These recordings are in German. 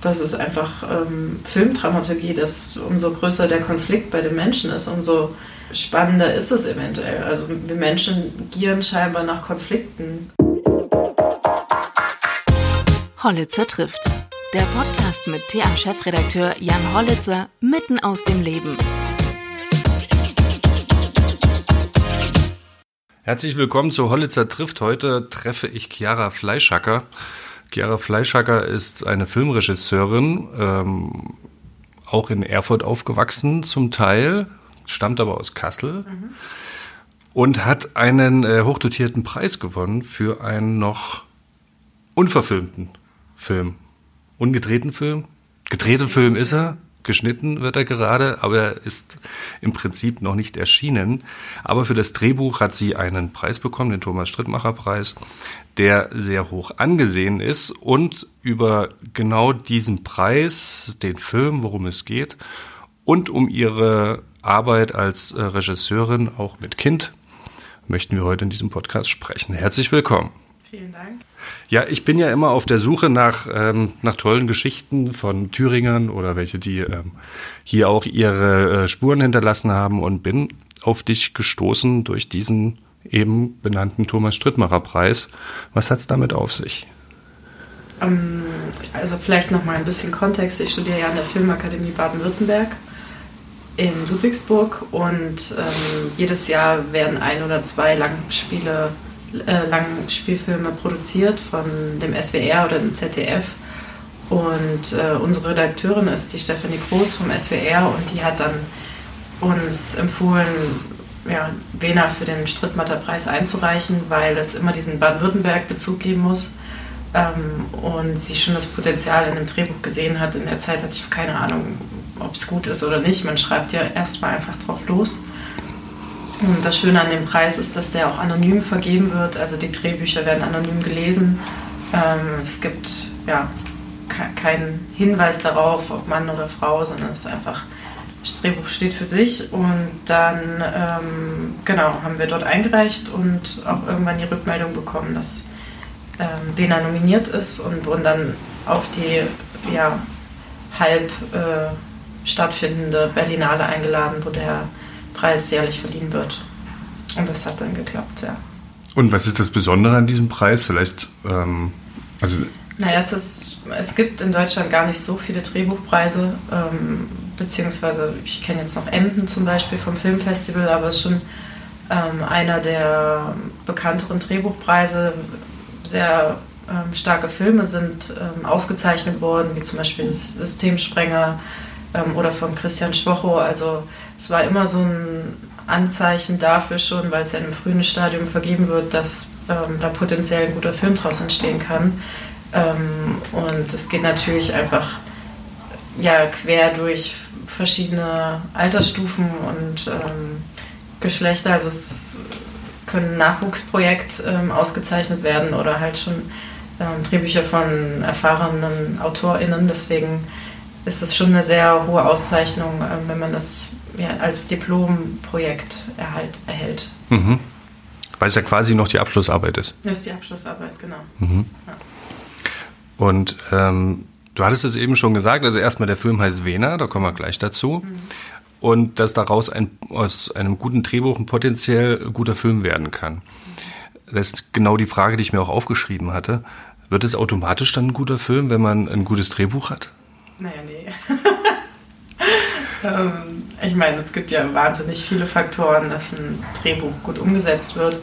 das ist einfach ähm, Filmdramaturgie, dass umso größer der Konflikt bei den Menschen ist, umso spannender ist es eventuell. Also wir Menschen gieren scheinbar nach Konflikten. Hollitzer trifft. Der Podcast mit TA-Chefredakteur Jan Hollitzer mitten aus dem Leben. Herzlich willkommen zu Hollitzer trifft. Heute treffe ich Chiara Fleischhacker. Chiara Fleischhacker ist eine Filmregisseurin, ähm, auch in Erfurt aufgewachsen zum Teil, stammt aber aus Kassel mhm. und hat einen äh, hochdotierten Preis gewonnen für einen noch unverfilmten Film. Ungedrehten Film. Gedrehten Film ist er, geschnitten wird er gerade, aber er ist im Prinzip noch nicht erschienen. Aber für das Drehbuch hat sie einen Preis bekommen, den Thomas Strittmacher Preis, der sehr hoch angesehen ist und über genau diesen Preis, den Film, worum es geht und um ihre Arbeit als äh, Regisseurin auch mit Kind möchten wir heute in diesem Podcast sprechen. Herzlich willkommen. Vielen Dank. Ja, ich bin ja immer auf der Suche nach, ähm, nach tollen Geschichten von Thüringern oder welche, die ähm, hier auch ihre äh, Spuren hinterlassen haben und bin auf dich gestoßen durch diesen eben benannten Thomas Strittmacher Preis. Was hat es damit auf sich? Ähm, also vielleicht noch mal ein bisschen Kontext. Ich studiere ja an der Filmakademie Baden-Württemberg in Ludwigsburg und ähm, jedes Jahr werden ein oder zwei Langspiele äh, Langspielfilme produziert von dem SWR oder dem ZDF. Und äh, unsere Redakteurin ist die Stefanie Groß vom SWR und die hat dann uns empfohlen, ja, Wena für den Strittmatter-Preis einzureichen, weil es immer diesen Baden-Württemberg-Bezug geben muss. Ähm, und sie schon das Potenzial in dem Drehbuch gesehen hat. In der Zeit hatte ich keine Ahnung, ob es gut ist oder nicht. Man schreibt ja erstmal einfach drauf los. Und das Schöne an dem Preis ist, dass der auch anonym vergeben wird. Also die Drehbücher werden anonym gelesen. Ähm, es gibt ja keinen Hinweis darauf, ob Mann oder Frau, sondern es ist einfach, das Drehbuch steht für sich. Und dann, ähm, genau, haben wir dort eingereicht und auch irgendwann die Rückmeldung bekommen, dass ähm, Wena nominiert ist und wurden dann auf die ja, halb äh, stattfindende Berlinale eingeladen, wo der Preis jährlich verliehen wird. Und das hat dann geklappt, ja. Und was ist das Besondere an diesem Preis? Vielleicht, ähm, also. Naja, es, ist, es gibt in Deutschland gar nicht so viele Drehbuchpreise, ähm, beziehungsweise ich kenne jetzt noch Emden zum Beispiel vom Filmfestival, aber es ist schon ähm, einer der bekannteren Drehbuchpreise. Sehr ähm, starke Filme sind ähm, ausgezeichnet worden, wie zum Beispiel das Systemsprenger ähm, oder von Christian Schwocho. Also es war immer so ein Anzeichen dafür schon, weil es ja einem frühen Stadium vergeben wird, dass ähm, da potenziell ein guter Film draus entstehen kann. Ähm, und es geht natürlich einfach ja, quer durch verschiedene Altersstufen und ähm, Geschlechter. Also es können Nachwuchsprojekt ähm, ausgezeichnet werden oder halt schon ähm, Drehbücher von erfahrenen AutorInnen. Deswegen ist es schon eine sehr hohe Auszeichnung, äh, wenn man das ja, als Diplomprojekt erhalt, erhält. Mhm. Weil es ja quasi noch die Abschlussarbeit ist. Das ist die Abschlussarbeit, genau. Mhm. Ja. Und ähm, du hattest es eben schon gesagt, also erstmal der Film heißt Vena, da kommen wir gleich dazu. Mhm. Und dass daraus ein, aus einem guten Drehbuch ein potenziell guter Film werden kann. Das ist genau die Frage, die ich mir auch aufgeschrieben hatte. Wird es automatisch dann ein guter Film, wenn man ein gutes Drehbuch hat? Naja, nee. Ähm, ich meine, es gibt ja wahnsinnig viele Faktoren, dass ein Drehbuch gut umgesetzt wird.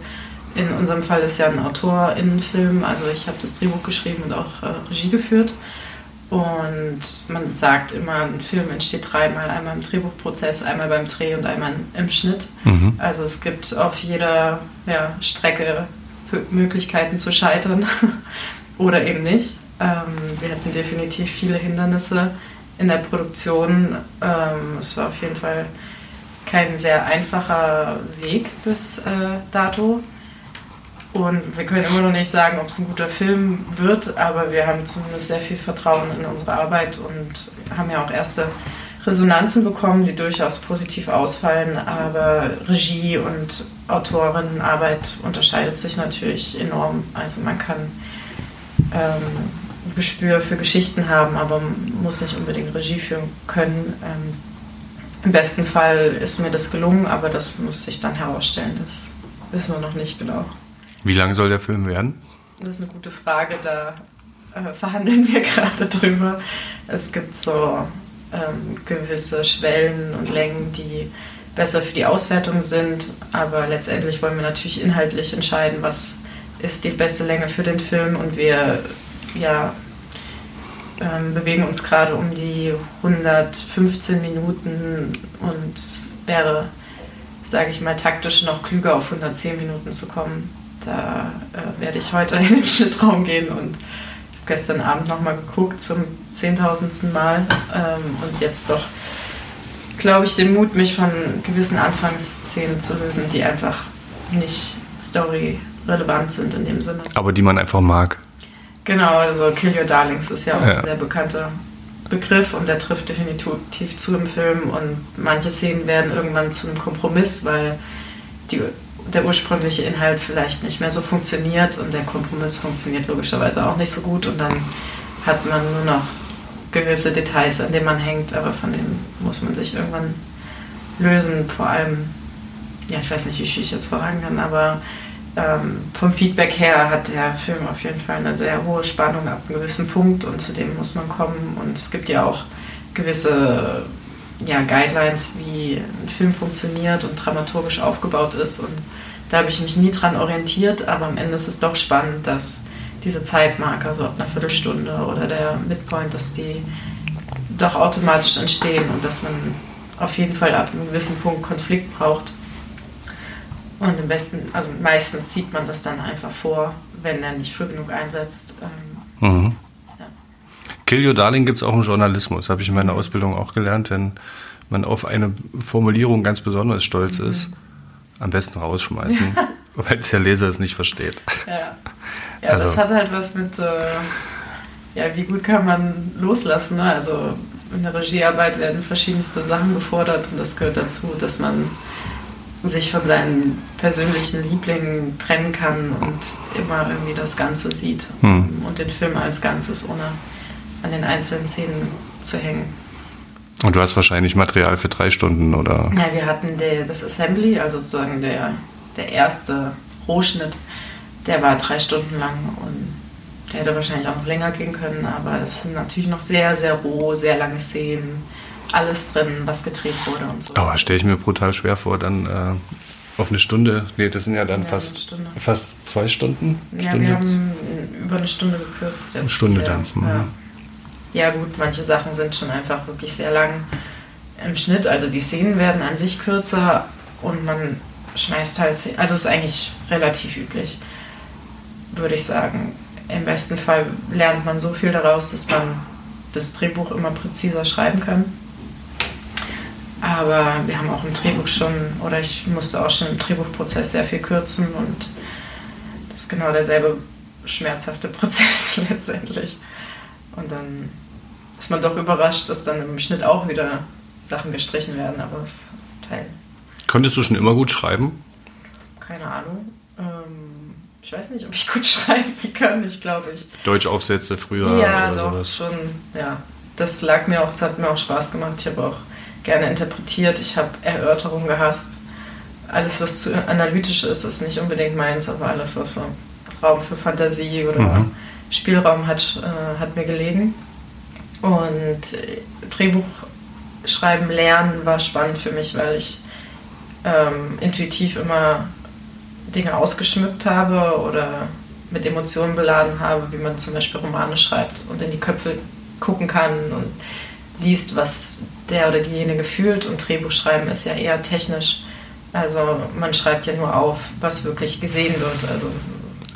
In unserem Fall ist ja ein AutorInnenfilm, also ich habe das Drehbuch geschrieben und auch äh, Regie geführt. Und man sagt immer, ein Film entsteht dreimal, einmal im Drehbuchprozess, einmal beim Dreh und einmal im Schnitt. Mhm. Also es gibt auf jeder ja, Strecke Möglichkeiten zu scheitern oder eben nicht. Ähm, wir hatten definitiv viele Hindernisse in der Produktion. Ähm, es war auf jeden Fall kein sehr einfacher Weg bis äh, dato. Und wir können immer noch nicht sagen, ob es ein guter Film wird, aber wir haben zumindest sehr viel Vertrauen in unsere Arbeit und haben ja auch erste Resonanzen bekommen, die durchaus positiv ausfallen. Aber Regie und Autorinnenarbeit unterscheidet sich natürlich enorm. Also man kann ähm, Gespür für Geschichten haben, aber muss nicht unbedingt Regie führen können. Ähm, Im besten Fall ist mir das gelungen, aber das muss sich dann herausstellen. Das wissen wir noch nicht genau. Wie lang soll der Film werden? Das ist eine gute Frage, da äh, verhandeln wir gerade drüber. Es gibt so ähm, gewisse Schwellen und Längen, die besser für die Auswertung sind, aber letztendlich wollen wir natürlich inhaltlich entscheiden, was ist die beste Länge für den Film und wir ja, ähm, bewegen uns gerade um die 115 Minuten und es wäre, sage ich mal, taktisch noch klüger auf 110 Minuten zu kommen. Da äh, werde ich heute in den Schnittraum gehen und gestern Abend nochmal geguckt zum zehntausendsten Mal ähm, und jetzt doch, glaube ich, den Mut, mich von gewissen Anfangsszenen zu lösen, die einfach nicht story-relevant sind in dem Sinne. Aber die man einfach mag. Genau, also Kill Your Darlings ist ja auch ja. ein sehr bekannter Begriff und der trifft definitiv zu im Film und manche Szenen werden irgendwann zu einem Kompromiss, weil die der ursprüngliche Inhalt vielleicht nicht mehr so funktioniert und der Kompromiss funktioniert logischerweise auch nicht so gut und dann hat man nur noch gewisse Details, an denen man hängt, aber von denen muss man sich irgendwann lösen. Vor allem, ja, ich weiß nicht, wie viel ich jetzt voran kann, aber ähm, vom Feedback her hat der Film auf jeden Fall eine sehr hohe Spannung ab einem gewissen Punkt und zu dem muss man kommen und es gibt ja auch gewisse ja, Guidelines, wie ein Film funktioniert und dramaturgisch aufgebaut ist. Und da habe ich mich nie dran orientiert, aber am Ende ist es doch spannend, dass diese Zeitmarker, so ab einer Viertelstunde oder der Midpoint, dass die doch automatisch entstehen und dass man auf jeden Fall ab einem gewissen Punkt Konflikt braucht. Und im besten, also meistens zieht man das dann einfach vor, wenn er nicht früh genug einsetzt. Ähm, mhm. Kill Your Darling gibt es auch im Journalismus, habe ich in meiner Ausbildung auch gelernt, wenn man auf eine Formulierung ganz besonders stolz mhm. ist, am besten rausschmeißen, weil der Leser es nicht versteht. Ja, ja also. das hat halt was mit, äh, ja, wie gut kann man loslassen. Ne? Also in der Regiearbeit werden verschiedenste Sachen gefordert und das gehört dazu, dass man sich von seinen persönlichen Lieblingen trennen kann und immer irgendwie das Ganze sieht hm. und den Film als Ganzes ohne an den einzelnen Szenen zu hängen. Und du hast wahrscheinlich Material für drei Stunden, oder? Ja, wir hatten der, das Assembly, also sozusagen der, der erste Rohschnitt, der war drei Stunden lang und der hätte wahrscheinlich auch noch länger gehen können, aber es sind natürlich noch sehr, sehr roh, sehr lange Szenen, alles drin, was gedreht wurde und so. Aber stelle ich mir brutal schwer vor, dann äh, auf eine Stunde, nee, das sind ja dann ja, fast, fast zwei Stunden. Ja, Stunde wir haben über eine Stunde gekürzt. Eine Stunde dann. Mhm. Ja. Ja gut, manche Sachen sind schon einfach wirklich sehr lang im Schnitt. Also die Szenen werden an sich kürzer und man schmeißt halt, also ist eigentlich relativ üblich, würde ich sagen. Im besten Fall lernt man so viel daraus, dass man das Drehbuch immer präziser schreiben kann. Aber wir haben auch im Drehbuch schon, oder ich musste auch schon im Drehbuchprozess sehr viel kürzen und das ist genau derselbe schmerzhafte Prozess letztendlich. Und dann ist man doch überrascht, dass dann im Schnitt auch wieder Sachen gestrichen werden, aber das Teil. Konntest du schon immer gut schreiben? Keine Ahnung. Ähm, ich weiß nicht, ob ich gut schreiben kann, ich glaube ich. Deutschaufsätze früher ja, oder doch, sowas? schon, ja. Das lag mir auch, es hat mir auch Spaß gemacht. Ich habe auch gerne interpretiert, ich habe Erörterungen gehasst. Alles, was zu analytisch ist, ist nicht unbedingt meins, aber alles, was so Raum für Fantasie oder mhm. Spielraum hat, äh, hat mir gelegen. Und Drehbuch schreiben lernen war spannend für mich, weil ich ähm, intuitiv immer Dinge ausgeschmückt habe oder mit Emotionen beladen habe, wie man zum Beispiel Romane schreibt und in die Köpfe gucken kann und liest, was der oder diejenige fühlt. Und Drehbuchschreiben ist ja eher technisch. Also man schreibt ja nur auf, was wirklich gesehen wird. Also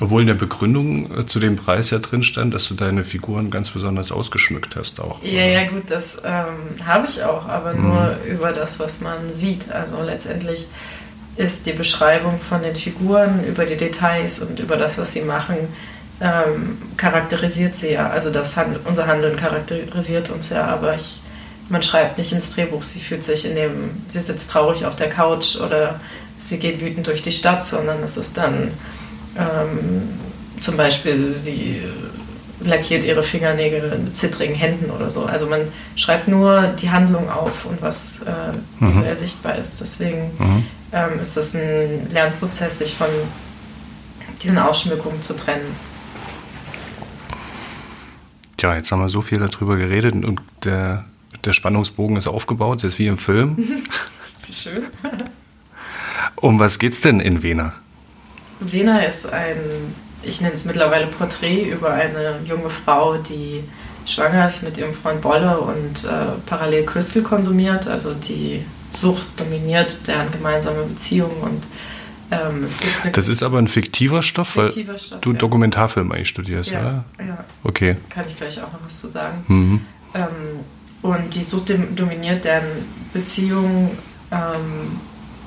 obwohl in der Begründung äh, zu dem Preis ja drin stand, dass du deine Figuren ganz besonders ausgeschmückt hast auch. Ja, ja, gut, das ähm, habe ich auch, aber mhm. nur über das, was man sieht. Also letztendlich ist die Beschreibung von den Figuren über die Details und über das, was sie machen, ähm, charakterisiert sie ja. Also das Hand unser Handeln charakterisiert uns ja, aber ich, man schreibt nicht ins Drehbuch, sie fühlt sich in dem, sie sitzt traurig auf der Couch oder sie geht wütend durch die Stadt, sondern es ist dann ähm, zum Beispiel, sie lackiert ihre Fingernägel mit zittrigen Händen oder so. Also man schreibt nur die Handlung auf und was äh, mhm. visuell sichtbar ist. Deswegen mhm. ähm, ist das ein Lernprozess, sich von diesen Ausschmückungen zu trennen. Tja, jetzt haben wir so viel darüber geredet und der, der Spannungsbogen ist aufgebaut, ist wie im Film. wie schön. um was geht's denn in Wena? Wena ist ein ich nenne es mittlerweile Porträt über eine junge Frau, die schwanger ist mit ihrem Freund Bolle und äh, parallel Crystal konsumiert. Also die Sucht dominiert deren gemeinsame Beziehung und ähm, es gibt eine Das ist aber ein fiktiver Stoff, fiktiver weil Stoff, du ja. Dokumentarfilm eigentlich studierst, ja, oder? Ja. Okay. Kann ich gleich auch noch was zu sagen. Mhm. Ähm, und die Sucht dominiert deren Beziehung, ähm,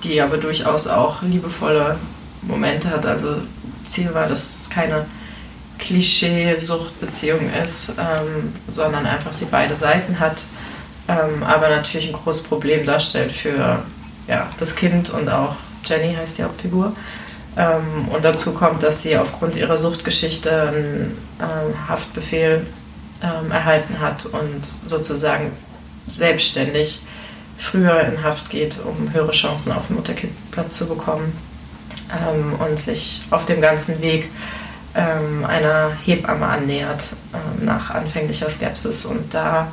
die aber durchaus auch liebevolle Momente hat. Also Ziel war, dass es keine Klischee-Suchtbeziehung ist, ähm, sondern einfach sie beide Seiten hat, ähm, aber natürlich ein großes Problem darstellt für ja, das Kind und auch Jenny heißt die Hauptfigur. Ähm, und dazu kommt, dass sie aufgrund ihrer Suchtgeschichte einen ähm, Haftbefehl ähm, erhalten hat und sozusagen selbstständig früher in Haft geht, um höhere Chancen auf den Mutter-Kind-Platz zu bekommen ähm, und sich auf dem ganzen Weg ähm, einer Hebamme annähert ähm, nach anfänglicher Skepsis und da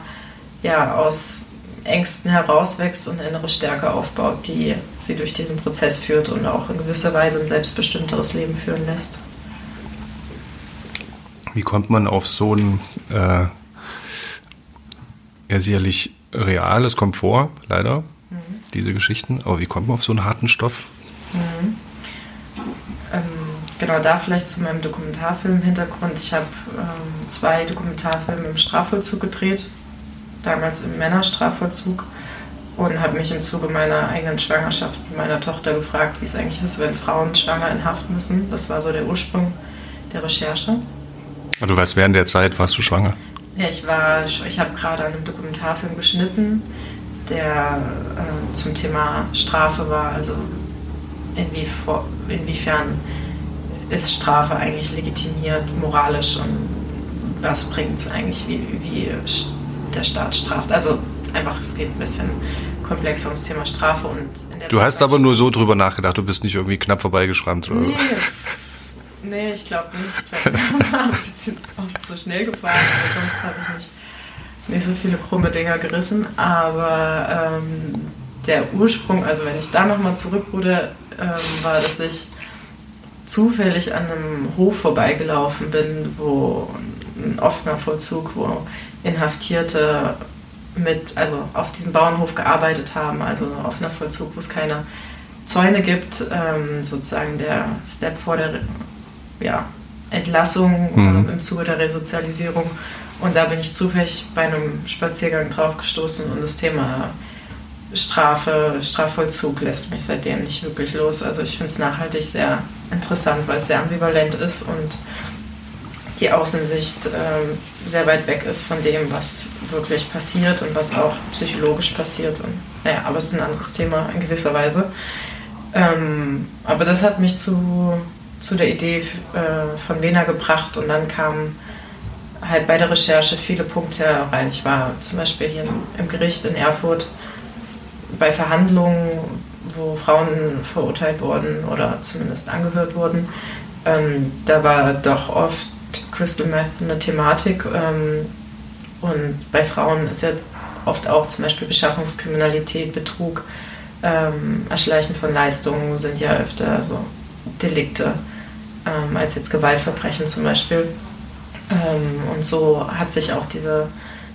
ja aus Ängsten herauswächst und innere Stärke aufbaut, die sie durch diesen Prozess führt und auch in gewisser Weise ein selbstbestimmteres Leben führen lässt. Wie kommt man auf so ein äh, ja sicherlich real, es kommt vor, leider, mhm. diese Geschichten, aber wie kommt man auf so einen harten Stoff? Mhm. Ähm, genau da vielleicht zu meinem Dokumentarfilm-Hintergrund. Ich habe ähm, zwei Dokumentarfilme im Strafvollzug gedreht, damals im Männerstrafvollzug und habe mich im Zuge meiner eigenen Schwangerschaft mit meiner Tochter gefragt, wie es eigentlich ist, wenn Frauen schwanger in Haft müssen. Das war so der Ursprung der Recherche. Du weißt, während der Zeit warst du schwanger? Ja, ich war, ich habe gerade an einem Dokumentarfilm geschnitten, der äh, zum Thema Strafe war, also inwiefern, inwiefern ist Strafe eigentlich legitimiert, moralisch und was bringt es eigentlich, wie, wie der Staat straft. Also einfach, es geht ein bisschen komplexer ums Thema Strafe. und Du hast aber nur so drüber nachgedacht, du bist nicht irgendwie knapp vorbeigeschrammt, oder? Nee. Nee, ich glaube nicht. Ich war ein bisschen oft zu schnell gefahren, aber sonst habe ich nicht, nicht so viele krumme Dinger gerissen. Aber ähm, der Ursprung, also wenn ich da nochmal zurückrude, ähm, war, dass ich zufällig an einem Hof vorbeigelaufen bin, wo ein offener Vollzug, wo Inhaftierte mit, also auf diesem Bauernhof gearbeitet haben, also ein offener Vollzug, wo es keine Zäune gibt, ähm, sozusagen der Step vor der ja, Entlassung mhm. äh, im Zuge der Resozialisierung. Und da bin ich zufällig bei einem Spaziergang drauf gestoßen und das Thema Strafe, Strafvollzug lässt mich seitdem nicht wirklich los. Also ich finde es nachhaltig sehr interessant, weil es sehr ambivalent ist und die Außensicht äh, sehr weit weg ist von dem, was wirklich passiert und was auch psychologisch passiert. Und, naja, aber es ist ein anderes Thema in gewisser Weise. Ähm, aber das hat mich zu, zu der Idee äh, von Wena gebracht und dann kamen halt bei der Recherche viele Punkte rein. Ich war zum Beispiel hier im Gericht in Erfurt bei Verhandlungen, wo Frauen verurteilt wurden oder zumindest angehört wurden, ähm, da war doch oft Crystal Meth eine Thematik. Ähm, und bei Frauen ist ja oft auch zum Beispiel Beschaffungskriminalität, Betrug, ähm, Erschleichen von Leistungen sind ja öfter so Delikte ähm, als jetzt Gewaltverbrechen zum Beispiel. Ähm, und so hat sich auch diese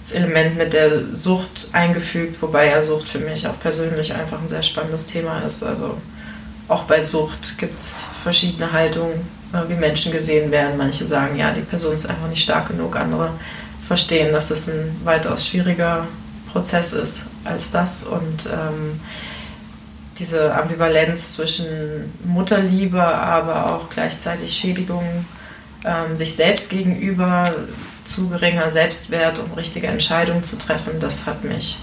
das Element mit der Sucht eingefügt, wobei ja Sucht für mich auch persönlich einfach ein sehr spannendes Thema ist. Also auch bei Sucht gibt es verschiedene Haltungen, äh, wie Menschen gesehen werden. Manche sagen, ja, die Person ist einfach nicht stark genug, andere verstehen, dass es ein weitaus schwieriger Prozess ist als das. Und ähm, diese Ambivalenz zwischen Mutterliebe, aber auch gleichzeitig Schädigung ähm, sich selbst gegenüber zu geringer Selbstwert, um richtige Entscheidungen zu treffen, das hat mich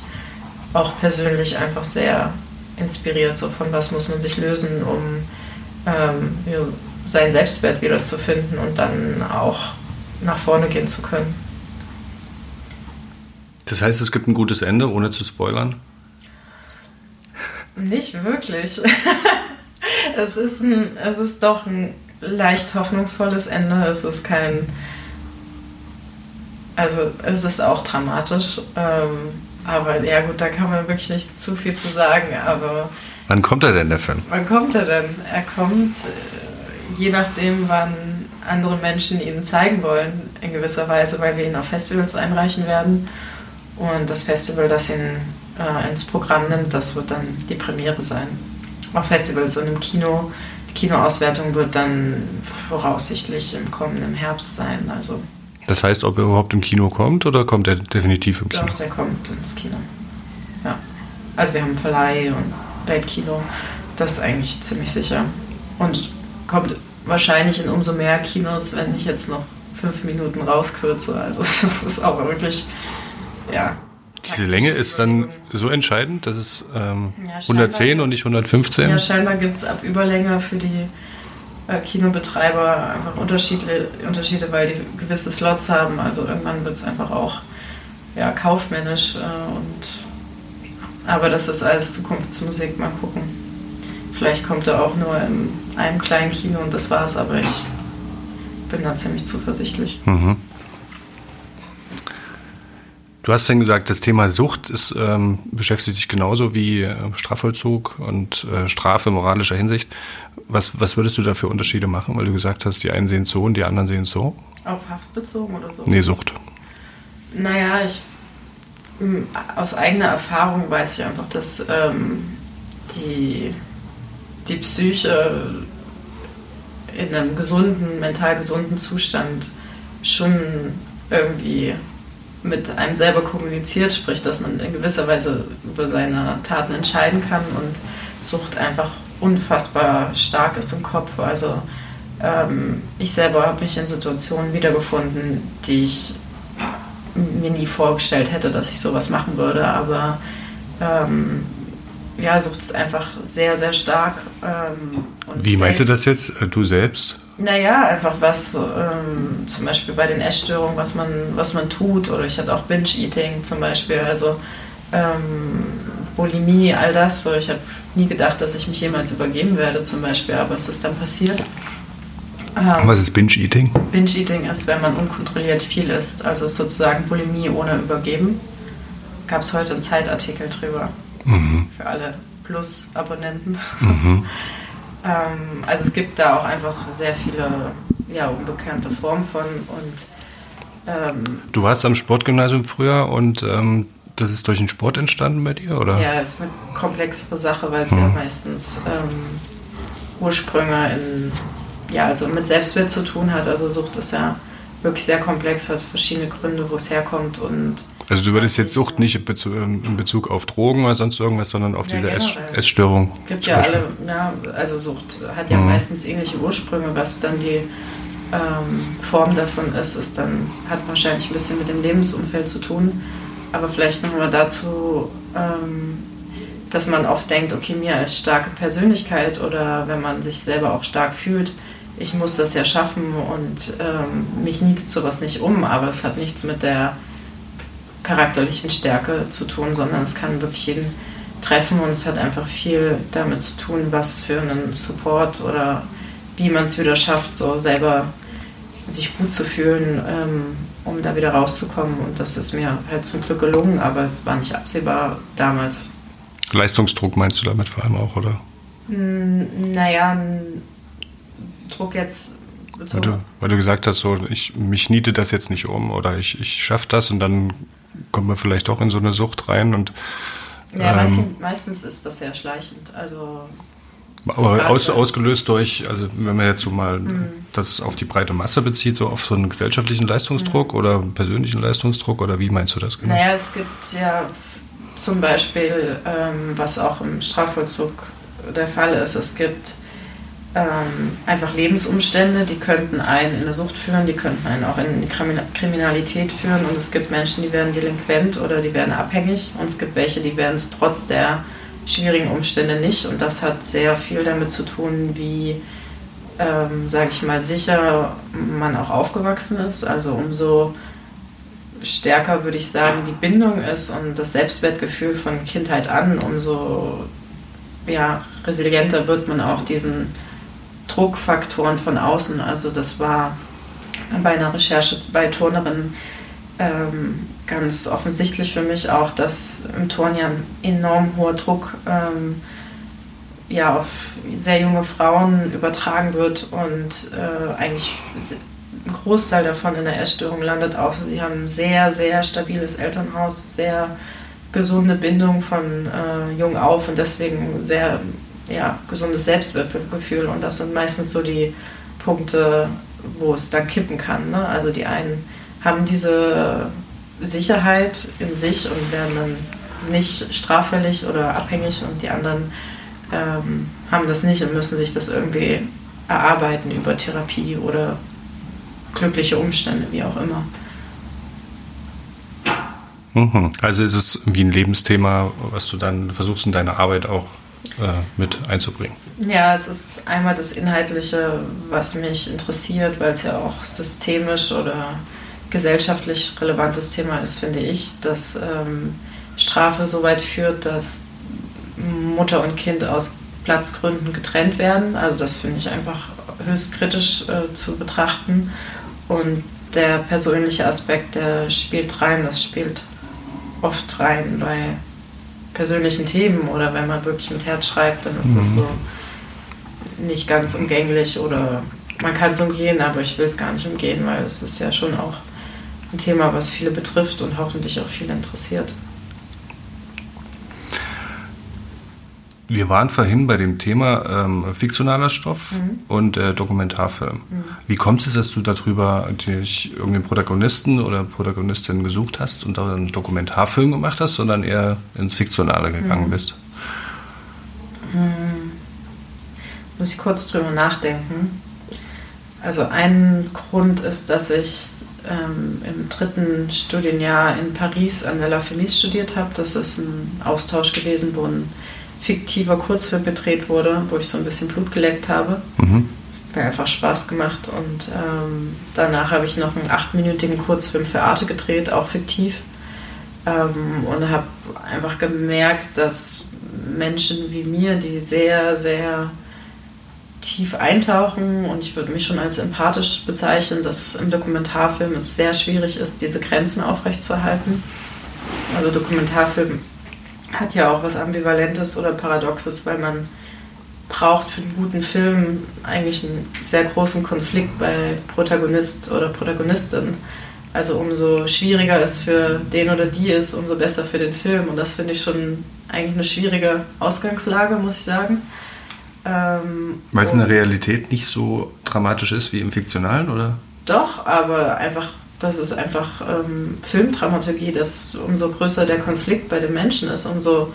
auch persönlich einfach sehr inspiriert. So von was muss man sich lösen, um ähm, seinen Selbstwert wiederzufinden und dann auch nach vorne gehen zu können. Das heißt, es gibt ein gutes Ende, ohne zu spoilern? Nicht wirklich. es, ist ein, es ist doch ein leicht hoffnungsvolles Ende. Es ist kein. Also, es ist auch dramatisch. Ähm, aber ja, gut, da kann man wirklich nicht zu viel zu sagen. Aber. Wann kommt er denn, der Film? Wann kommt er denn? Er kommt, äh, je nachdem, wann andere Menschen ihn zeigen wollen, in gewisser Weise, weil wir ihn auf Festivals einreichen werden. Und das Festival, das ihn äh, ins Programm nimmt, das wird dann die Premiere sein. Auf Festivals und im Kino. Die Kinoauswertung wird dann voraussichtlich im kommenden Herbst sein. Also das heißt, ob er überhaupt im Kino kommt oder kommt er definitiv im Kino? Doch, der kommt ins Kino. Ja. Also wir haben Verleih und Weltkino. Das ist eigentlich ziemlich sicher. Und kommt wahrscheinlich in umso mehr Kinos, wenn ich jetzt noch fünf Minuten rauskürze. Also das ist auch wirklich, ja. Diese Länge ist dann so entscheidend, dass es ähm, ja, 110 und nicht 115? Ja, scheinbar gibt es ab Überlänge für die äh, Kinobetreiber einfach Unterschiede, Unterschiede, weil die gewisse Slots haben. Also irgendwann wird es einfach auch ja, kaufmännisch. Äh, und, aber das ist alles Zukunftsmusik, mal gucken. Vielleicht kommt er auch nur in einem kleinen Kino und das war's, aber ich bin da ziemlich zuversichtlich. Mhm. Du hast vorhin gesagt, das Thema Sucht ist, ähm, beschäftigt dich genauso wie äh, Strafvollzug und äh, Strafe moralischer Hinsicht. Was, was würdest du da für Unterschiede machen? Weil du gesagt hast, die einen sehen es so und die anderen sehen es so. Auf Haft bezogen oder so? Nee, Sucht. Naja, ich aus eigener Erfahrung weiß ich einfach, dass ähm, die, die Psyche in einem gesunden, mental gesunden Zustand schon irgendwie mit einem selber kommuniziert, sprich, dass man in gewisser Weise über seine Taten entscheiden kann und Sucht einfach unfassbar stark ist im Kopf. Also ähm, ich selber habe mich in Situationen wiedergefunden, die ich mir nie vorgestellt hätte, dass ich sowas machen würde, aber ähm, ja, Sucht ist einfach sehr, sehr stark. Ähm, Wie meinst du das jetzt, äh, du selbst? Naja, einfach was, ähm, zum Beispiel bei den Essstörungen, was man, was man tut. Oder ich hatte auch Binge-Eating zum Beispiel, also ähm, Bulimie, all das. So, ich habe nie gedacht, dass ich mich jemals übergeben werde zum Beispiel, aber es ist dann passiert. Ähm, was ist Binge-Eating? Binge-Eating ist, wenn man unkontrolliert viel isst, also sozusagen Bulimie ohne Übergeben. Gab es heute einen Zeitartikel drüber. Mhm. Für alle Plus-Abonnenten. Mhm. Ähm, also es gibt da auch einfach sehr viele ja, unbekannte Formen von und ähm, Du warst am Sportgymnasium früher und ähm, das ist durch den Sport entstanden bei dir, oder? Ja, es ist eine komplexere Sache, weil es hm. ja meistens ähm, Ursprünge in, ja, also mit Selbstwert zu tun hat. Also Sucht ist ja wirklich sehr komplex, hat verschiedene Gründe, wo es herkommt und also du würdest jetzt Sucht nicht in Bezug auf Drogen oder sonst irgendwas, sondern auf ja, diese Ess Essstörung. Gibt ja alle, ja, also Sucht hat ja mhm. meistens ähnliche Ursprünge, was dann die ähm, Form davon ist, ist dann, hat wahrscheinlich ein bisschen mit dem Lebensumfeld zu tun. Aber vielleicht nochmal dazu, ähm, dass man oft denkt, okay, mir als starke Persönlichkeit oder wenn man sich selber auch stark fühlt, ich muss das ja schaffen und ähm, mich nietet sowas nicht um, aber es hat nichts mit der charakterlichen Stärke zu tun, sondern es kann wirklich jeden treffen und es hat einfach viel damit zu tun, was für einen Support oder wie man es wieder schafft, so selber sich gut zu fühlen, ähm, um da wieder rauszukommen. Und das ist mir halt zum Glück gelungen, aber es war nicht absehbar damals. Leistungsdruck meinst du damit vor allem auch, oder? Hm, naja, Druck jetzt weil du, weil du, gesagt hast, so, ich, mich niete das jetzt nicht um oder ich, ich schaffe das und dann kommt man vielleicht auch in so eine Sucht rein und ja, ähm, meistens ist das sehr schleichend. Also aber aus, ausgelöst durch, also wenn man jetzt so mal mhm. das auf die breite Masse bezieht, so auf so einen gesellschaftlichen Leistungsdruck mhm. oder persönlichen Leistungsdruck oder wie meinst du das genau? Naja, es gibt ja zum Beispiel, ähm, was auch im Strafvollzug der Fall ist, es gibt ähm, einfach Lebensumstände, die könnten einen in eine Sucht führen, die könnten einen auch in Kriminalität führen. Und es gibt Menschen, die werden delinquent oder die werden abhängig. Und es gibt welche, die werden es trotz der schwierigen Umstände nicht. Und das hat sehr viel damit zu tun, wie ähm, sage ich mal, sicher man auch aufgewachsen ist. Also umso stärker, würde ich sagen, die Bindung ist und das Selbstwertgefühl von Kindheit an, umso ja, resilienter wird man auch diesen Druckfaktoren von außen. Also das war bei einer Recherche bei Turnerinnen ähm, ganz offensichtlich für mich auch, dass im Turn ja ein enorm hoher Druck ähm, ja, auf sehr junge Frauen übertragen wird und äh, eigentlich ein Großteil davon in der Essstörung landet, außer sie haben ein sehr, sehr stabiles Elternhaus, sehr gesunde Bindung von äh, jung auf und deswegen sehr ja, gesundes Selbstwertgefühl. Und das sind meistens so die Punkte, wo es dann kippen kann. Ne? Also die einen haben diese Sicherheit in sich und werden dann nicht straffällig oder abhängig und die anderen ähm, haben das nicht und müssen sich das irgendwie erarbeiten über Therapie oder glückliche Umstände, wie auch immer. Mhm. Also ist es wie ein Lebensthema, was du dann versuchst in deine Arbeit auch mit einzubringen. Ja, es ist einmal das Inhaltliche, was mich interessiert, weil es ja auch systemisch oder gesellschaftlich relevantes Thema ist, finde ich, dass ähm, Strafe so weit führt, dass Mutter und Kind aus Platzgründen getrennt werden. Also das finde ich einfach höchst kritisch äh, zu betrachten. Und der persönliche Aspekt, der spielt rein, das spielt oft rein bei persönlichen Themen oder wenn man wirklich mit Herz schreibt, dann ist mhm. das so nicht ganz umgänglich oder man kann es umgehen, aber ich will es gar nicht umgehen, weil es ist ja schon auch ein Thema, was viele betrifft und hoffentlich auch viele interessiert. Wir waren vorhin bei dem Thema ähm, fiktionaler Stoff mhm. und äh, Dokumentarfilm. Mhm. Wie kommt es, dass du darüber dich irgendeinen Protagonisten oder Protagonistin gesucht hast und da einen Dokumentarfilm gemacht hast, sondern eher ins Fiktionale gegangen mhm. bist? Hm. Muss ich kurz drüber nachdenken. Also ein Grund ist, dass ich ähm, im dritten Studienjahr in Paris an der La Fenice studiert habe. Das ist ein Austausch gewesen, wo ein fiktiver Kurzfilm gedreht wurde, wo ich so ein bisschen Blut geleckt habe. Mhm. Hat mir einfach Spaß gemacht und ähm, danach habe ich noch einen achtminütigen Kurzfilm für Arte gedreht, auch fiktiv. Ähm, und habe einfach gemerkt, dass Menschen wie mir, die sehr, sehr tief eintauchen und ich würde mich schon als empathisch bezeichnen, dass im Dokumentarfilm es sehr schwierig ist, diese Grenzen aufrechtzuerhalten. Also Dokumentarfilm hat ja auch was Ambivalentes oder Paradoxes, weil man braucht für einen guten Film eigentlich einen sehr großen Konflikt bei Protagonist oder Protagonistin. Also umso schwieriger es für den oder die ist, umso besser für den Film. Und das finde ich schon eigentlich eine schwierige Ausgangslage, muss ich sagen. Ähm, Weil es in der Realität nicht so dramatisch ist wie im Fiktionalen, oder? Doch, aber einfach das ist einfach ähm, Filmdramaturgie, dass umso größer der Konflikt bei den Menschen ist, umso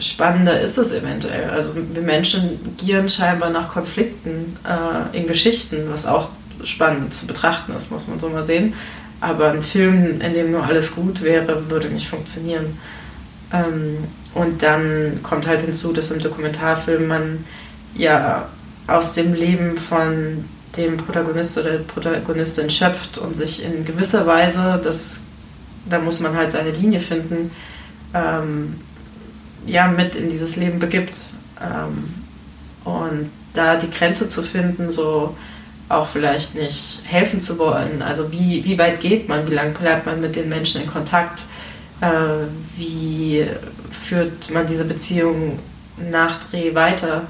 spannender ist es eventuell. Also wir Menschen gieren scheinbar nach Konflikten äh, in Geschichten, was auch spannend zu betrachten ist, muss man so mal sehen. Aber ein Film, in dem nur alles gut wäre, würde nicht funktionieren. Ähm, und dann kommt halt hinzu, dass im Dokumentarfilm man ja aus dem Leben von dem Protagonist oder der Protagonistin schöpft und sich in gewisser Weise, das, da muss man halt seine Linie finden, ähm, ja, mit in dieses Leben begibt. Ähm, und da die Grenze zu finden, so auch vielleicht nicht helfen zu wollen. Also wie, wie weit geht man, wie lange bleibt man mit den Menschen in Kontakt, äh, wie führt man diese Beziehung nach Dreh weiter,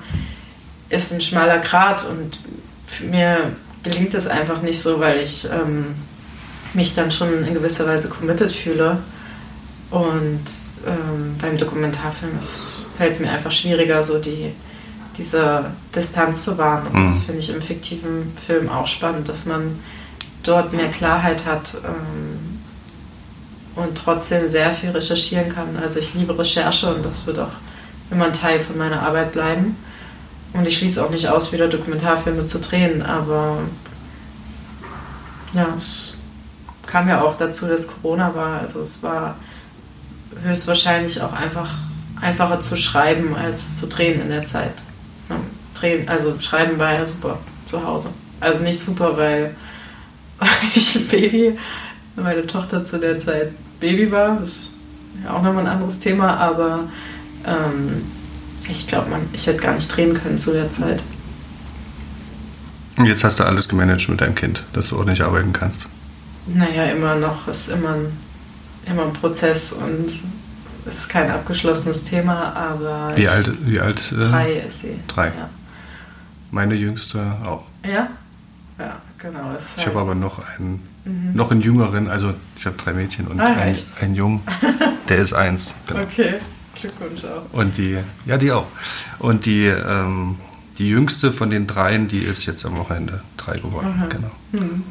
ist ein schmaler Grat und mir gelingt es einfach nicht so, weil ich ähm, mich dann schon in gewisser Weise committed fühle. Und ähm, beim Dokumentarfilm fällt es mir einfach schwieriger, so die, diese Distanz zu wahren. Und mhm. das finde ich im fiktiven Film auch spannend, dass man dort mehr Klarheit hat ähm, und trotzdem sehr viel recherchieren kann. Also ich liebe Recherche und das wird auch immer ein Teil von meiner Arbeit bleiben. Und ich schließe auch nicht aus, wieder Dokumentarfilme zu drehen, aber ja, es kam ja auch dazu, dass Corona war. Also es war höchstwahrscheinlich auch einfach einfacher zu schreiben als zu drehen in der Zeit. drehen, also schreiben war ja super zu Hause. Also nicht super, weil ich ein Baby, meine Tochter zu der Zeit Baby war. Das ist ja auch nochmal ein anderes Thema, aber ähm, ich glaube, ich hätte gar nicht drehen können zu der Zeit. Und jetzt hast du alles gemanagt mit deinem Kind, dass du auch nicht arbeiten kannst. Naja, immer noch ist immer ein, immer ein Prozess und es ist kein abgeschlossenes Thema, aber. Wie alt? Wie alt äh, drei ist sie. Drei. Ja. Meine jüngste auch. Ja? Ja, genau. ich halt habe aber noch einen, mhm. noch einen jüngeren, also ich habe drei Mädchen und ah, einen, einen Jungen, der ist eins. Genau. Okay, Glückwunsch auch. Und die, ja, die auch. Und die, ähm, die jüngste von den dreien, die ist jetzt am Wochenende drei geworden. Aha. Genau. Mhm.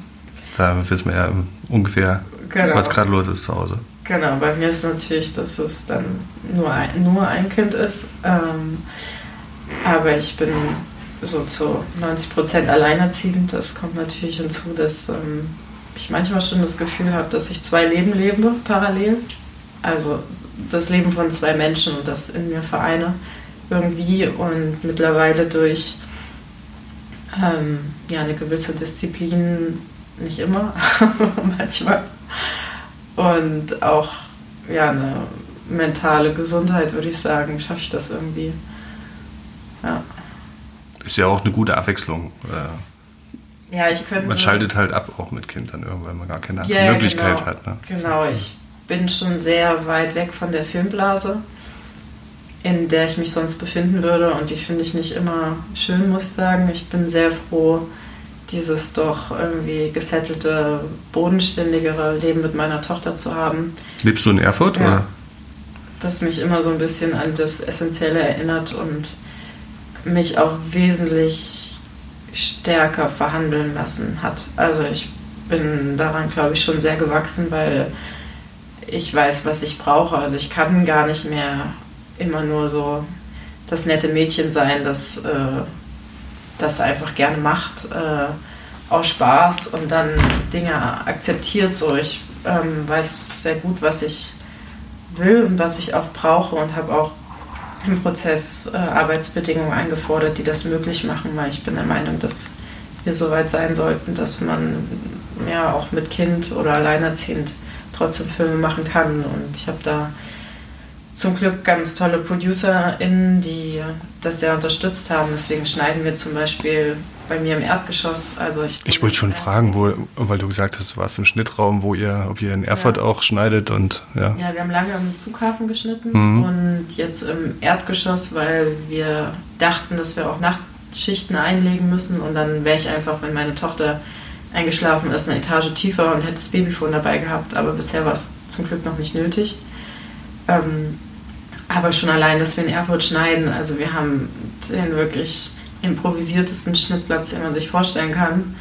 Da wissen wir ja ungefähr, genau. was gerade los ist zu Hause. Genau, bei mir ist natürlich, dass es dann nur ein, nur ein Kind ist. Ähm, aber ich bin so zu 90 Prozent alleinerziehend. Das kommt natürlich hinzu, dass ähm, ich manchmal schon das Gefühl habe, dass ich zwei Leben lebe parallel. Also das Leben von zwei Menschen und das in mir vereine irgendwie und mittlerweile durch ähm, ja, eine gewisse Disziplin, nicht immer, aber manchmal, und auch ja, eine mentale Gesundheit, würde ich sagen, schaffe ich das irgendwie. Ja. Ist ja auch eine gute Abwechslung. Äh, ja, ich könnte. Man schaltet halt ab auch mit Kindern irgendwann, weil man gar keine ja, Möglichkeit genau, hat. Ne? Genau, ich bin schon sehr weit weg von der Filmblase in der ich mich sonst befinden würde. Und die finde ich nicht immer schön, muss ich sagen. Ich bin sehr froh, dieses doch irgendwie gesettelte, bodenständigere Leben mit meiner Tochter zu haben. Lebst du in Erfurt? Ja. Oder? Das mich immer so ein bisschen an das Essentielle erinnert und mich auch wesentlich stärker verhandeln lassen hat. Also ich bin daran, glaube ich, schon sehr gewachsen, weil ich weiß, was ich brauche. Also ich kann gar nicht mehr immer nur so das nette Mädchen sein, das äh, das einfach gerne macht, äh, aus Spaß und dann Dinge akzeptiert. So, ich ähm, weiß sehr gut, was ich will und was ich auch brauche und habe auch im Prozess äh, Arbeitsbedingungen eingefordert, die das möglich machen, weil ich bin der Meinung, dass wir so weit sein sollten, dass man ja auch mit Kind oder alleinerziehend trotzdem Filme machen kann. Und ich habe da zum Glück ganz tolle ProducerInnen, die das sehr unterstützt haben. Deswegen schneiden wir zum Beispiel bei mir im Erdgeschoss. Also ich, ich wollte schon fragen, wo, weil du gesagt hast, du warst im Schnittraum, wo ihr, ob ihr in Erfurt ja. auch schneidet und ja. Ja, wir haben lange im Zughafen geschnitten mhm. und jetzt im Erdgeschoss, weil wir dachten, dass wir auch Nachtschichten einlegen müssen und dann wäre ich einfach, wenn meine Tochter eingeschlafen ist, eine Etage tiefer und hätte das Babyfon dabei gehabt. Aber bisher war es zum Glück noch nicht nötig. Ähm, aber schon allein, dass wir in Erfurt schneiden, also wir haben den wirklich improvisiertesten Schnittplatz, den man sich vorstellen kann.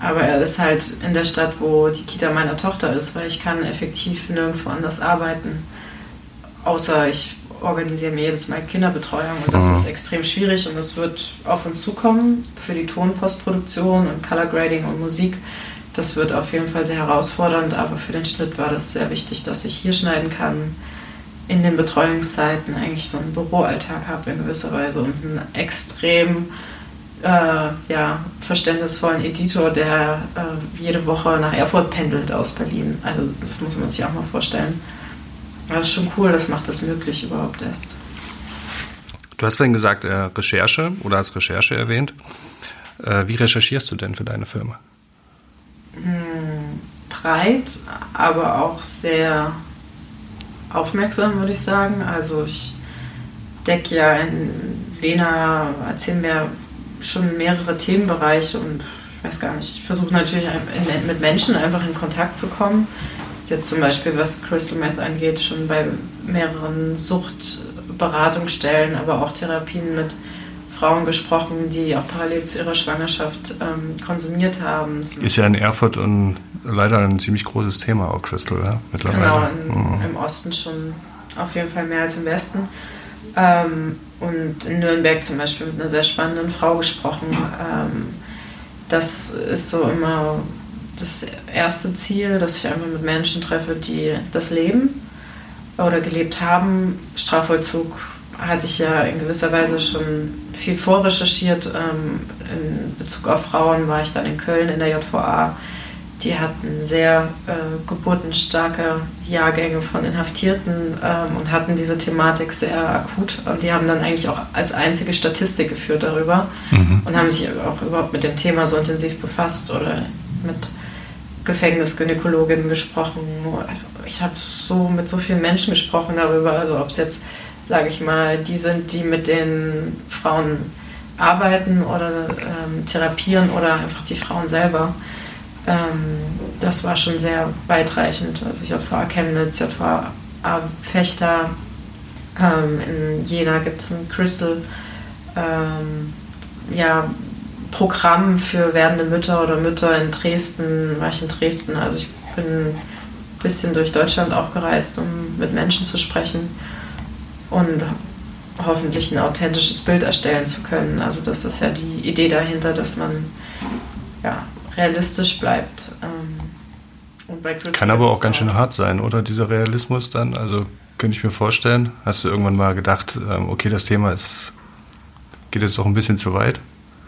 Aber er ist halt in der Stadt, wo die Kita meiner Tochter ist, weil ich kann effektiv nirgendwo anders arbeiten. Außer ich organisiere mir jedes Mal Kinderbetreuung und das mhm. ist extrem schwierig und es wird auf uns zukommen für die Tonpostproduktion und Color Grading und Musik. Das wird auf jeden Fall sehr herausfordernd, aber für den Schnitt war das sehr wichtig, dass ich hier schneiden kann, in den Betreuungszeiten eigentlich so einen Büroalltag habe in gewisser Weise und einen extrem äh, ja, verständnisvollen Editor, der äh, jede Woche nach Erfurt pendelt aus Berlin. Also das muss man sich auch mal vorstellen. Das ist schon cool, das macht es möglich überhaupt erst. Du hast vorhin gesagt, äh, Recherche oder hast Recherche erwähnt. Äh, wie recherchierst du denn für deine Firma? Hm, breit, aber auch sehr aufmerksam, würde ich sagen. Also ich decke ja in Lena, erzählen wir schon mehrere Themenbereiche und ich weiß gar nicht, ich versuche natürlich mit Menschen einfach in Kontakt zu kommen. Jetzt zum Beispiel, was Crystal Meth angeht, schon bei mehreren Suchtberatungsstellen, aber auch Therapien mit Frauen gesprochen, die auch parallel zu ihrer Schwangerschaft ähm, konsumiert haben. Ist ja in Erfurt und leider ein ziemlich großes Thema, auch Crystal, ja, mittlerweile. Genau, in, mhm. im Osten schon auf jeden Fall mehr als im Westen. Ähm, und in Nürnberg zum Beispiel mit einer sehr spannenden Frau gesprochen. Ähm, das ist so immer das erste Ziel, dass ich einfach mit Menschen treffe, die das leben oder gelebt haben. Strafvollzug hatte ich ja in gewisser Weise schon viel vorrecherchiert. Ähm, in Bezug auf Frauen war ich dann in Köln in der JVA. Die hatten sehr äh, geburtenstarke Jahrgänge von Inhaftierten ähm, und hatten diese Thematik sehr akut. Und die haben dann eigentlich auch als einzige Statistik geführt darüber mhm. und haben sich auch überhaupt mit dem Thema so intensiv befasst oder mit Gefängnisgynäkologinnen gesprochen. Also ich habe so mit so vielen Menschen gesprochen darüber, also ob es jetzt, sage ich mal, die sind, die mit den Frauen arbeiten oder ähm, therapieren oder einfach die Frauen selber. Ähm, das war schon sehr weitreichend. Also JVA Chemnitz, JVA Fechter, ähm, in Jena gibt es ein Crystal. Ähm, ja, Programm für werdende Mütter oder Mütter in Dresden, war ich in Dresden. Also ich bin ein bisschen durch Deutschland auch gereist, um mit Menschen zu sprechen und hoffentlich ein authentisches Bild erstellen zu können. Also das ist ja die Idee dahinter, dass man ja, realistisch bleibt. Ähm, Kann aber auch ganz schön hart sein, oder dieser Realismus dann? Also könnte ich mir vorstellen. Hast du irgendwann mal gedacht, ähm, okay, das Thema ist, geht jetzt doch ein bisschen zu weit?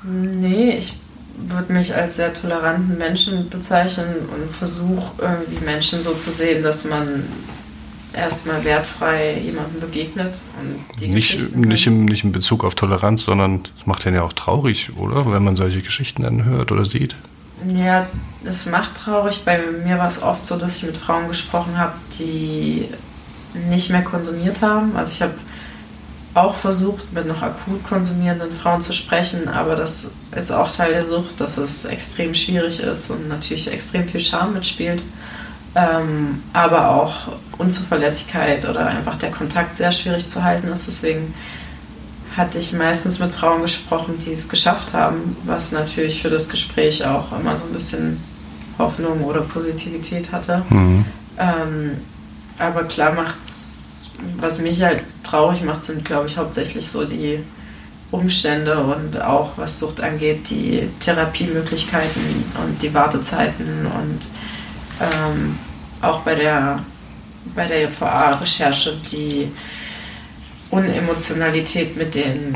Nee, ich würde mich als sehr toleranten Menschen bezeichnen und versuche irgendwie Menschen so zu sehen, dass man erstmal wertfrei jemandem begegnet. Und die nicht, nicht, im, nicht in Bezug auf Toleranz, sondern es macht den ja auch traurig, oder? Wenn man solche Geschichten dann hört oder sieht. Ja, es macht traurig. Bei mir war es oft so, dass ich mit Frauen gesprochen habe, die nicht mehr konsumiert haben. Also ich habe auch versucht, mit noch akut konsumierenden Frauen zu sprechen, aber das ist auch Teil der Sucht, dass es extrem schwierig ist und natürlich extrem viel Scham mitspielt. Ähm, aber auch Unzuverlässigkeit oder einfach der Kontakt sehr schwierig zu halten ist. Deswegen hatte ich meistens mit Frauen gesprochen, die es geschafft haben, was natürlich für das Gespräch auch immer so ein bisschen Hoffnung oder Positivität hatte. Mhm. Ähm, aber klar macht's was mich halt traurig macht, sind, glaube ich, hauptsächlich so die Umstände und auch was Sucht angeht, die Therapiemöglichkeiten und die Wartezeiten und ähm, auch bei der, bei der JVA-Recherche die Unemotionalität mit den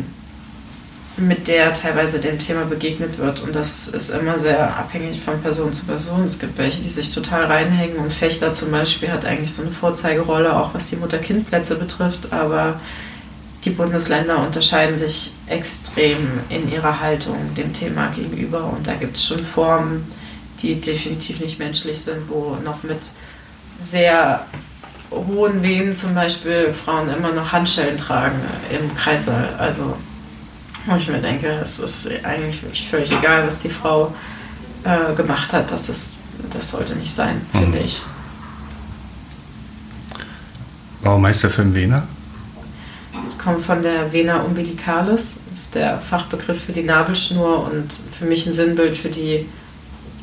mit der teilweise dem Thema begegnet wird. Und das ist immer sehr abhängig von Person zu Person. Es gibt welche, die sich total reinhängen. Und Fechter zum Beispiel hat eigentlich so eine Vorzeigerolle, auch was die Mutter-Kind-Plätze betrifft. Aber die Bundesländer unterscheiden sich extrem in ihrer Haltung dem Thema gegenüber. Und da gibt es schon Formen, die definitiv nicht menschlich sind, wo noch mit sehr hohen Wehen zum Beispiel Frauen immer noch Handschellen tragen im Kreißsaal. Also wo ich mir denke, es ist eigentlich völlig egal, was die Frau äh, gemacht hat. Das, ist, das sollte nicht sein, mhm. finde ich. Warum heißt der Film Vena? Es kommt von der Vena umbilicalis, das ist der Fachbegriff für die Nabelschnur und für mich ein Sinnbild für die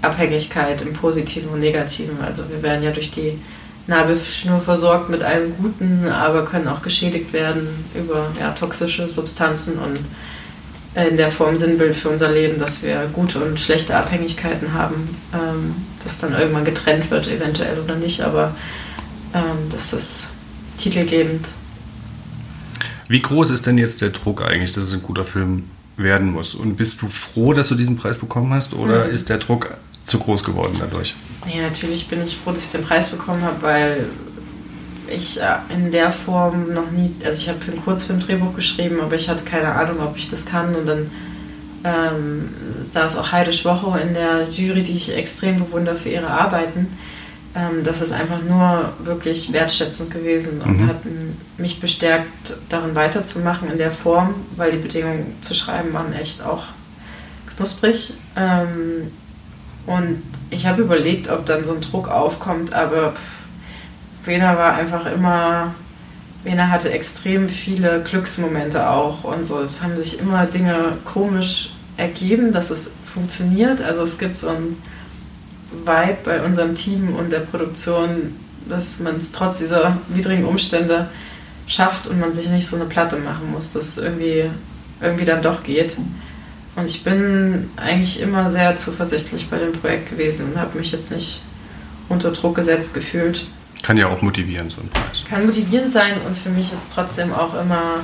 Abhängigkeit im Positiven und Negativen. Also wir werden ja durch die Nabelschnur versorgt mit allem Guten, aber können auch geschädigt werden über ja, toxische Substanzen und in der Form Sinnbild für unser Leben, dass wir gute und schlechte Abhängigkeiten haben, ähm, das dann irgendwann getrennt wird, eventuell oder nicht, aber ähm, das ist titelgebend. Wie groß ist denn jetzt der Druck eigentlich, dass es ein guter Film werden muss? Und bist du froh, dass du diesen Preis bekommen hast oder mhm. ist der Druck zu groß geworden dadurch? Ja, natürlich bin ich froh, dass ich den Preis bekommen habe, weil ich äh, in der Form noch nie, also ich habe für ein Kurzfilm Drehbuch geschrieben, aber ich hatte keine Ahnung, ob ich das kann und dann ähm, saß auch Heide Schwocho in der Jury, die ich extrem bewundere für ihre Arbeiten. Ähm, das ist einfach nur wirklich wertschätzend gewesen und mhm. hat mich bestärkt, darin weiterzumachen in der Form, weil die Bedingungen zu schreiben waren echt auch knusprig. Ähm, und ich habe überlegt, ob dann so ein Druck aufkommt, aber Vena war einfach immer, Vena hatte extrem viele Glücksmomente auch und so. Es haben sich immer Dinge komisch ergeben, dass es funktioniert. Also es gibt so ein Vibe bei unserem Team und der Produktion, dass man es trotz dieser widrigen Umstände schafft und man sich nicht so eine Platte machen muss, dass es irgendwie, irgendwie dann doch geht. Und ich bin eigentlich immer sehr zuversichtlich bei dem Projekt gewesen und habe mich jetzt nicht unter Druck gesetzt gefühlt. Kann ja auch motivieren, so ein Preis. Kann motivierend sein und für mich ist trotzdem auch immer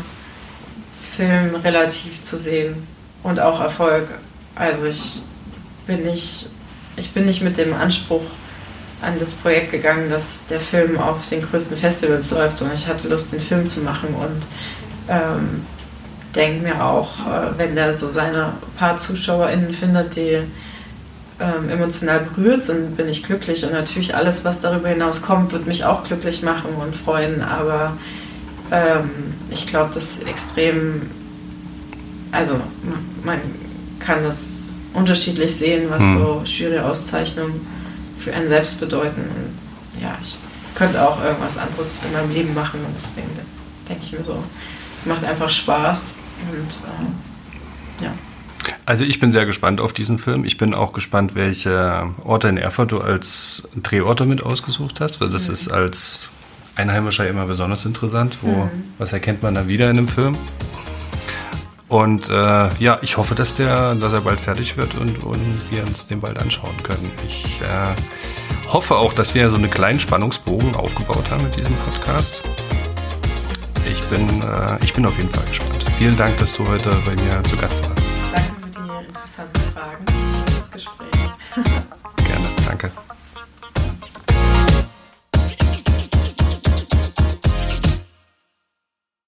Film relativ zu sehen und auch Erfolg. Also ich bin nicht, ich bin nicht mit dem Anspruch an das Projekt gegangen, dass der Film auf den größten Festivals läuft, sondern ich hatte Lust, den Film zu machen und ähm, denke mir auch, äh, wenn der so seine paar ZuschauerInnen findet, die ähm, emotional berührt sind, bin ich glücklich. Und natürlich alles, was darüber hinaus kommt, wird mich auch glücklich machen und freuen. Aber ähm, ich glaube, das ist extrem, also man kann das unterschiedlich sehen, was hm. so Jury-Auszeichnungen für einen selbst bedeuten. Und ja, ich könnte auch irgendwas anderes in meinem Leben machen und deswegen denke ich mir so, es macht einfach Spaß und äh, ja. Also ich bin sehr gespannt auf diesen Film. Ich bin auch gespannt, welche Orte in Erfurt du als Drehorte mit ausgesucht hast, weil das mhm. ist als Einheimischer immer besonders interessant. Wo, mhm. Was erkennt man da wieder in einem Film? Und äh, ja, ich hoffe, dass, der, dass er bald fertig wird und, und wir uns den bald anschauen können. Ich äh, hoffe auch, dass wir so einen kleinen Spannungsbogen aufgebaut haben mit diesem Podcast. Ich bin, äh, ich bin auf jeden Fall gespannt. Vielen Dank, dass du heute bei mir zu Gast warst. Für interessanten Fragen und das Gespräch. Gerne, danke.